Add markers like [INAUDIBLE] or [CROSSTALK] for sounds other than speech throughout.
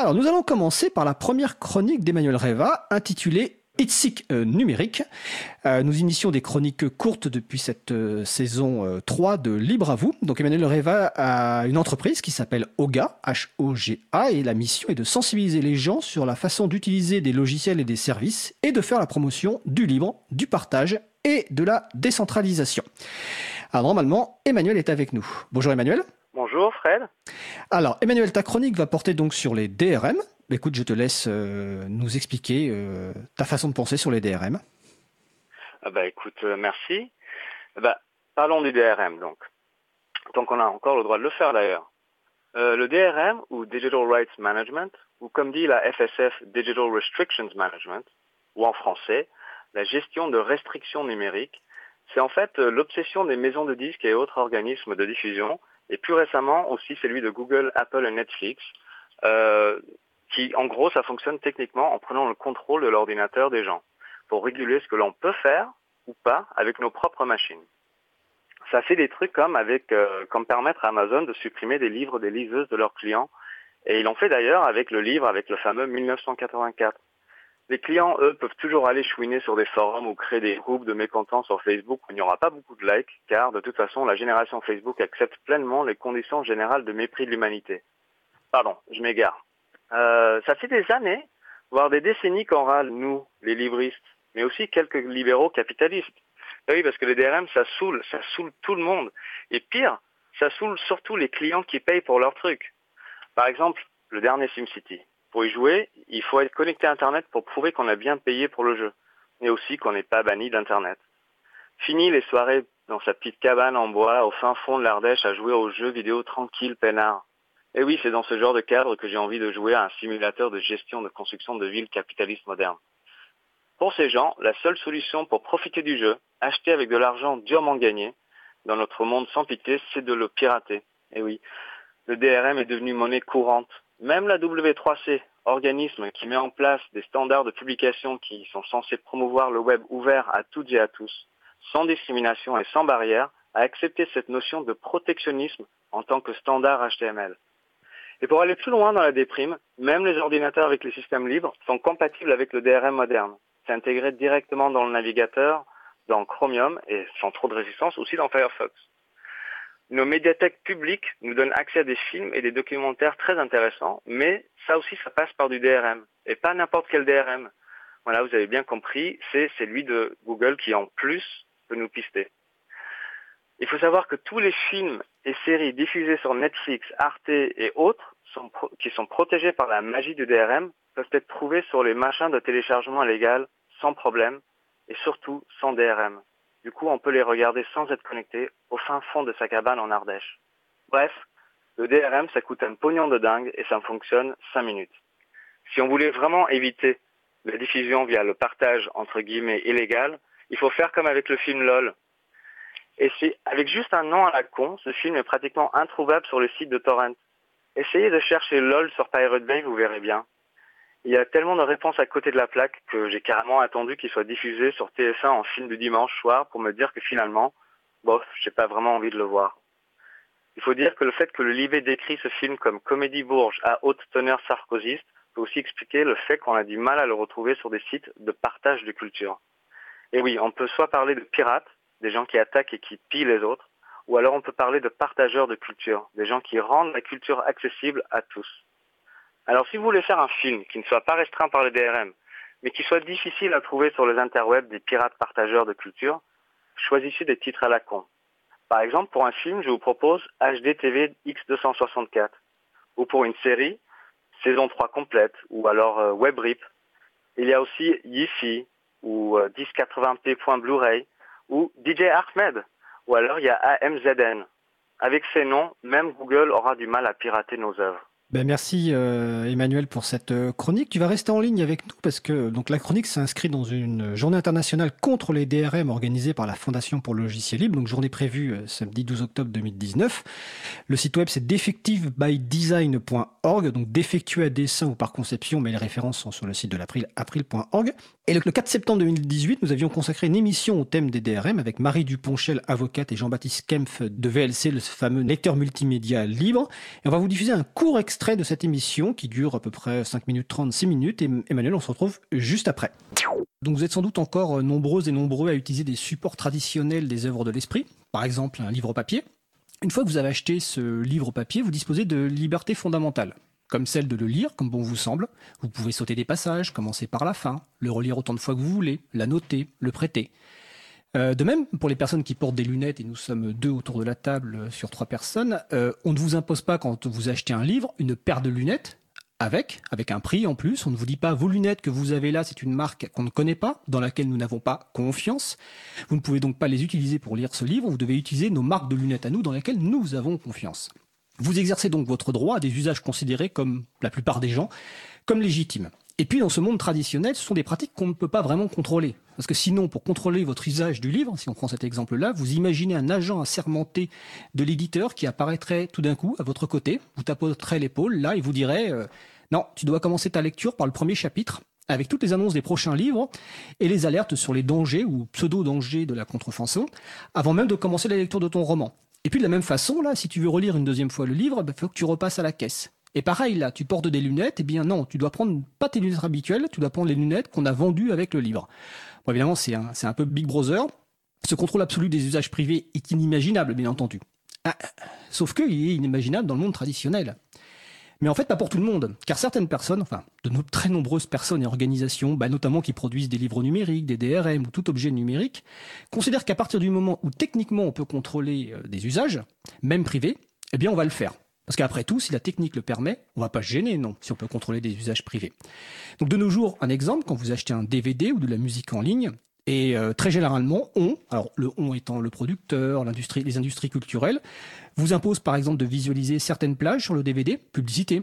Alors nous allons commencer par la première chronique d'Emmanuel Reva intitulée Itzig euh, numérique. Euh, nous initions des chroniques courtes depuis cette euh, saison 3 de Libre à vous. Donc Emmanuel Reva a une entreprise qui s'appelle OGA, H-O-G-A, et la mission est de sensibiliser les gens sur la façon d'utiliser des logiciels et des services et de faire la promotion du libre, du partage et de la décentralisation. Alors normalement, Emmanuel est avec nous. Bonjour Emmanuel. Bonjour Fred. Alors Emmanuel, ta chronique va porter donc sur les DRM, écoute, je te laisse euh, nous expliquer euh, ta façon de penser sur les DRM. Ah bah écoute, euh, merci. Bah, parlons du DRM donc. Tant qu'on a encore le droit de le faire d'ailleurs. le DRM ou Digital Rights Management, ou comme dit la FSF Digital Restrictions Management, ou en français, la gestion de restrictions numériques, c'est en fait l'obsession des maisons de disques et autres organismes de diffusion, et plus récemment aussi celui de Google, Apple et Netflix, qui, en gros, ça fonctionne techniquement en prenant le contrôle de l'ordinateur des gens pour réguler ce que l'on peut faire ou pas avec nos propres machines. Ça fait des trucs comme avec, euh, comme permettre à Amazon de supprimer des livres des liseuses de leurs clients. Et ils l'ont fait d'ailleurs avec le livre, avec le fameux 1984. Les clients, eux, peuvent toujours aller chouiner sur des forums ou créer des groupes de mécontents sur Facebook où il n'y aura pas beaucoup de likes, car de toute façon, la génération Facebook accepte pleinement les conditions générales de mépris de l'humanité. Pardon, je m'égare. Euh, ça fait des années, voire des décennies qu'on râle, nous, les libristes, mais aussi quelques libéraux capitalistes. Ben oui, parce que les DRM, ça saoule, ça saoule tout le monde. Et pire, ça saoule surtout les clients qui payent pour leurs trucs. Par exemple, le dernier SimCity. Pour y jouer, il faut être connecté à Internet pour prouver qu'on a bien payé pour le jeu, mais aussi qu'on n'est pas banni d'Internet. Fini les soirées dans sa petite cabane en bois au fin fond de l'Ardèche à jouer aux jeux vidéo tranquille, peinard. Et oui, c'est dans ce genre de cadre que j'ai envie de jouer à un simulateur de gestion de construction de villes capitalistes modernes. Pour ces gens, la seule solution pour profiter du jeu, acheter avec de l'argent durement gagné, dans notre monde sans pitié, c'est de le pirater. Et oui, le DRM est devenu monnaie courante. Même la W3C, organisme qui met en place des standards de publication qui sont censés promouvoir le web ouvert à toutes et à tous, sans discrimination et sans barrière, a accepté cette notion de protectionnisme en tant que standard HTML. Et pour aller plus loin dans la déprime, même les ordinateurs avec les systèmes libres sont compatibles avec le DRM moderne. C'est intégré directement dans le navigateur, dans Chromium et sans trop de résistance aussi dans Firefox. Nos médiathèques publiques nous donnent accès à des films et des documentaires très intéressants, mais ça aussi ça passe par du DRM et pas n'importe quel DRM. Voilà, vous avez bien compris, c'est celui de Google qui en plus peut nous pister. Il faut savoir que tous les films et séries diffusées sur Netflix, Arte et autres, qui sont protégés par la magie du DRM, peuvent être trouvés sur les machins de téléchargement légal sans problème et surtout sans DRM. Du coup, on peut les regarder sans être connecté au fin fond de sa cabane en Ardèche. Bref, le DRM, ça coûte un pognon de dingue et ça fonctionne 5 minutes. Si on voulait vraiment éviter la diffusion via le partage entre guillemets illégal, il faut faire comme avec le film LOL, et c'est avec juste un nom à la con, ce film est pratiquement introuvable sur le site de Torrent. Essayez de chercher LOL sur Pirate Bay, vous verrez bien. Il y a tellement de réponses à côté de la plaque que j'ai carrément attendu qu'il soit diffusé sur TF1 en film du dimanche soir pour me dire que finalement, bof, j'ai pas vraiment envie de le voir. Il faut dire que le fait que le Libé décrit ce film comme comédie bourge à haute teneur sarkozyste peut aussi expliquer le fait qu'on a du mal à le retrouver sur des sites de partage de culture. Et oui, on peut soit parler de pirates, des gens qui attaquent et qui pillent les autres, ou alors on peut parler de partageurs de culture, des gens qui rendent la culture accessible à tous. Alors si vous voulez faire un film qui ne soit pas restreint par les DRM, mais qui soit difficile à trouver sur les interwebs des pirates partageurs de culture, choisissez des titres à la con. Par exemple, pour un film, je vous propose HDTV X264, ou pour une série, saison 3 complète, ou alors euh, WebRip. Il y a aussi Yifi, ou 1080p. Euh, Blu-ray, ou DJ Ahmed, ou alors il y a AMZN. Avec ces noms, même Google aura du mal à pirater nos œuvres. Ben merci euh, Emmanuel pour cette euh, chronique. Tu vas rester en ligne avec nous parce que donc la chronique s'inscrit dans une journée internationale contre les DRM organisée par la Fondation pour le logiciel libre. Donc journée prévue euh, samedi 12 octobre 2019. Le site web c'est defectivebydesign.org donc défectueux à dessin ou par conception, mais les références sont sur le site de l'April april.org. Et le 4 septembre 2018, nous avions consacré une émission au thème des DRM avec Marie Duponchel, avocate, et Jean-Baptiste Kempf de VLC, le fameux lecteur multimédia libre. Et on va vous diffuser un court extrait de cette émission qui dure à peu près 5 minutes 30, 6 minutes. Et Emmanuel, on se retrouve juste après. Donc vous êtes sans doute encore nombreux et nombreux à utiliser des supports traditionnels des œuvres de l'esprit, par exemple un livre papier. Une fois que vous avez acheté ce livre papier, vous disposez de liberté fondamentale, comme celle de le lire comme bon vous semble. Vous pouvez sauter des passages, commencer par la fin, le relire autant de fois que vous voulez, la noter, le prêter. Euh, de même, pour les personnes qui portent des lunettes, et nous sommes deux autour de la table sur trois personnes, euh, on ne vous impose pas quand vous achetez un livre une paire de lunettes avec, avec un prix en plus. On ne vous dit pas vos lunettes que vous avez là, c'est une marque qu'on ne connaît pas, dans laquelle nous n'avons pas confiance. Vous ne pouvez donc pas les utiliser pour lire ce livre. Vous devez utiliser nos marques de lunettes à nous, dans lesquelles nous avons confiance. Vous exercez donc votre droit à des usages considérés comme la plupart des gens comme légitimes. Et puis dans ce monde traditionnel, ce sont des pratiques qu'on ne peut pas vraiment contrôler. Parce que sinon, pour contrôler votre usage du livre, si on prend cet exemple-là, vous imaginez un agent assermenté de l'éditeur qui apparaîtrait tout d'un coup à votre côté, vous tapoterait l'épaule là et vous dirait euh, non, tu dois commencer ta lecture par le premier chapitre avec toutes les annonces des prochains livres et les alertes sur les dangers ou pseudo-dangers de la contrefaçon avant même de commencer la lecture de ton roman. Et puis de la même façon, là, si tu veux relire une deuxième fois le livre, il bah, faut que tu repasses à la caisse. Et pareil, là, tu portes des lunettes, eh bien non, tu dois prendre pas tes lunettes habituelles, tu dois prendre les lunettes qu'on a vendues avec le livre. Bon, évidemment, c'est un, un, peu Big Brother. Ce contrôle absolu des usages privés est inimaginable, bien entendu. Ah, sauf qu'il est inimaginable dans le monde traditionnel. Mais en fait, pas pour tout le monde, car certaines personnes, enfin, de très nombreuses personnes et organisations, bah, notamment qui produisent des livres numériques, des DRM ou tout objet numérique, considèrent qu'à partir du moment où techniquement on peut contrôler euh, des usages, même privés, eh bien on va le faire. Parce qu'après tout, si la technique le permet, on va pas gêner, non, si on peut contrôler des usages privés. Donc de nos jours, un exemple, quand vous achetez un DVD ou de la musique en ligne, et euh, très généralement, on, alors le on étant le producteur, l'industrie, les industries culturelles, vous impose par exemple de visualiser certaines plages sur le DVD, publicité.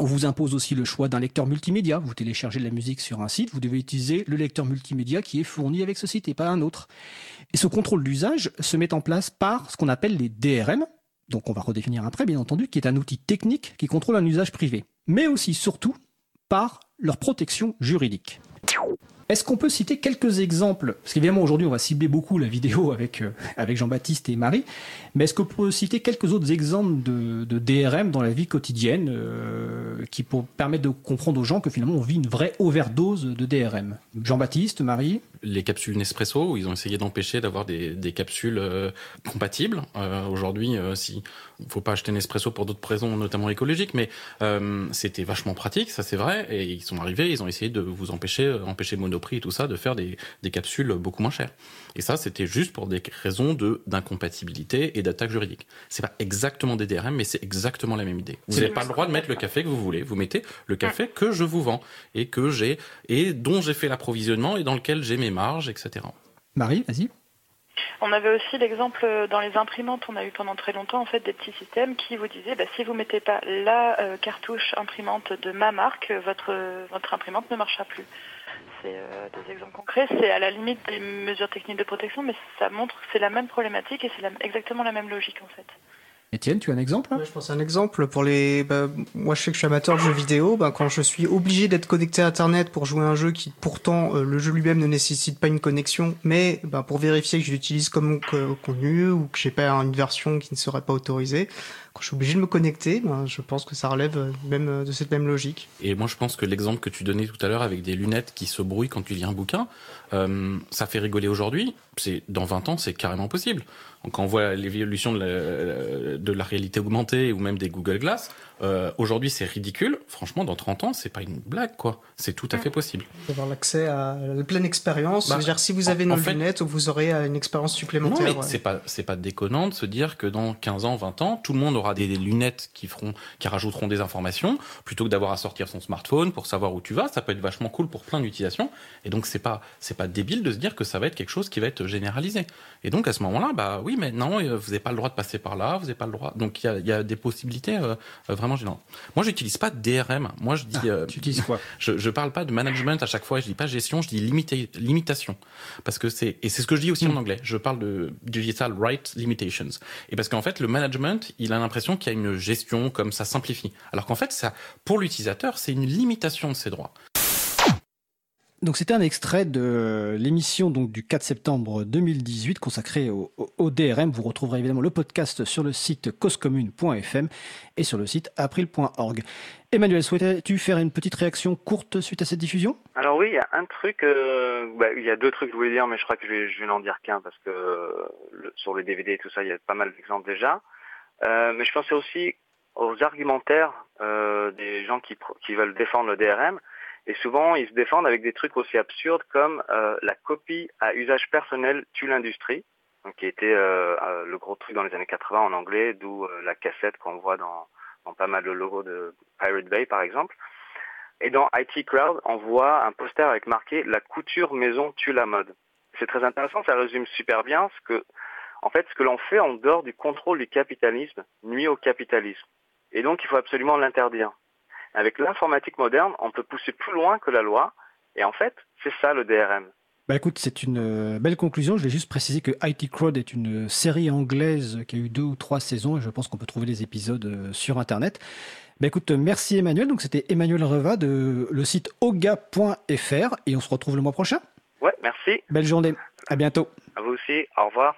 On vous impose aussi le choix d'un lecteur multimédia. Vous téléchargez de la musique sur un site, vous devez utiliser le lecteur multimédia qui est fourni avec ce site et pas un autre. Et ce contrôle d'usage se met en place par ce qu'on appelle les DRM, donc on va redéfinir après bien entendu, qui est un outil technique qui contrôle un usage privé, mais aussi surtout par leur protection juridique. Est-ce qu'on peut citer quelques exemples? Parce qu'évidemment aujourd'hui on va cibler beaucoup la vidéo [LAUGHS] avec, euh, avec Jean-Baptiste et Marie, mais est-ce qu'on peut citer quelques autres exemples de, DRM dans la vie quotidienne euh, qui permettent de comprendre aux gens que finalement on vit une vraie overdose de DRM Jean-Baptiste, Marie? Les capsules Nespresso, où ils ont essayé d'empêcher d'avoir des, capsules euh, compatibles. Euh, aujourd'hui, euh, si faut pas acheter Nespresso pour d'autres raisons, notamment écologiques, mais c'était vachement pratique, ça c'est vrai. Et ils sont arrivés, ils ont essayé de vous empêcher, empêcher Monoprix et tout ça, de faire des, capsules beaucoup moins chères. Et ça, c'était juste pour des raisons de d'incompatibilité et d'attaque juridique. C'est pas exactement des DRM, mais c'est exactement la même idée. Vous n'avez pas le droit de mettre le café que vous voulez. Vous mettez le café que je vous vends et que j'ai et dont j'ai fait l'approvisionnement et dans lequel j'ai mes marges, etc. Marie, vas-y. On avait aussi l'exemple euh, dans les imprimantes, on a eu pendant très longtemps en fait des petits systèmes qui vous disaient bah, si vous mettez pas la euh, cartouche imprimante de ma marque, votre, votre imprimante ne marchera plus. C'est euh, des exemples concrets, c'est à la limite des mesures techniques de protection, mais ça montre que c'est la même problématique et c'est exactement la même logique en fait. Étienne, tu as un exemple Je pense un exemple pour les. Bah, moi, je sais que je suis amateur de jeux vidéo. Bah, quand je suis obligé d'être connecté à Internet pour jouer un jeu qui, pourtant, euh, le jeu lui-même ne nécessite pas une connexion, mais bah, pour vérifier que je l'utilise comme contenu ou que j'ai pas une version qui ne serait pas autorisée, quand je suis obligé de me connecter, ben, je pense que ça relève euh, même euh, de cette même logique. Et moi, je pense que l'exemple que tu donnais tout à l'heure avec des lunettes qui se brouillent quand tu lis un bouquin, ça fait rigoler aujourd'hui. C'est dans 20 ans, c'est carrément possible quand on voit l'évolution de la, de la réalité augmentée ou même des Google Glass, euh, aujourd'hui, c'est ridicule. Franchement, dans 30 ans, c'est pas une blague, quoi. C'est tout à fait possible. Avoir l'accès à la pleine expérience. Bah, dire, si vous avez nos lunettes, vous aurez euh, une expérience supplémentaire. Non, mais c'est pas, c'est pas déconnant de se dire que dans 15 ans, 20 ans, tout le monde aura des, lunettes qui feront, qui rajouteront des informations, plutôt que d'avoir à sortir son smartphone pour savoir où tu vas. Ça peut être vachement cool pour plein d'utilisations. Et donc, c'est pas, c'est pas débile de se dire que ça va être quelque chose qui va être généralisé. Et donc, à ce moment-là, bah oui, mais non, euh, vous n'avez pas le droit de passer par là, vous n'avez pas le droit. Donc, il y a, y a, des possibilités vraiment moi, j'utilise pas DRM. Moi, je dis. Ah, euh, tu utilises quoi? [LAUGHS] je, je parle pas de management à chaque fois. Je dis pas gestion. Je dis limitation. Parce que c'est et c'est ce que je dis aussi en hmm. anglais. Je parle de digital right limitations. Et parce qu'en fait, le management, il a l'impression qu'il y a une gestion comme ça simplifie. Alors qu'en fait, ça, pour l'utilisateur, c'est une limitation de ses droits. Donc c'était un extrait de l'émission donc du 4 septembre 2018 consacrée au, au, DRM. Vous retrouverez évidemment le podcast sur le site causecommune.fm et sur le site april.org. Emmanuel, souhaitais-tu faire une petite réaction courte suite à cette diffusion? Alors oui, il y a un truc, euh, bah, il y a deux trucs que je voulais dire, mais je crois que je vais, je vais n'en dire qu'un parce que le, sur le DVD et tout ça, il y a pas mal d'exemples déjà. Euh, mais je pensais aussi aux argumentaires euh, des gens qui, qui veulent défendre le DRM. Et souvent, ils se défendent avec des trucs aussi absurdes comme euh, la copie à usage personnel tue l'industrie, qui était euh, euh, le gros truc dans les années 80 en anglais, d'où la cassette qu'on voit dans, dans, pas mal de logos de Pirate Bay, par exemple. Et dans IT Crowd, on voit un poster avec marqué La couture maison tue la mode. C'est très intéressant, ça résume super bien ce que, en fait, ce que l'on fait en dehors du contrôle du capitalisme nuit au capitalisme. Et donc, il faut absolument l'interdire. Avec l'informatique moderne, on peut pousser plus loin que la loi. Et en fait, c'est ça le DRM. Bah écoute, c'est une euh, belle conclusion. Je vais juste préciser que IT Crowd est une série anglaise qui a eu deux ou trois saisons et je pense qu'on peut trouver les épisodes euh, sur Internet. Bah écoute, merci Emmanuel. Donc c'était Emmanuel Reva de le site oga.fr et on se retrouve le mois prochain. Ouais, merci. Belle journée. À bientôt. À vous aussi. Au revoir.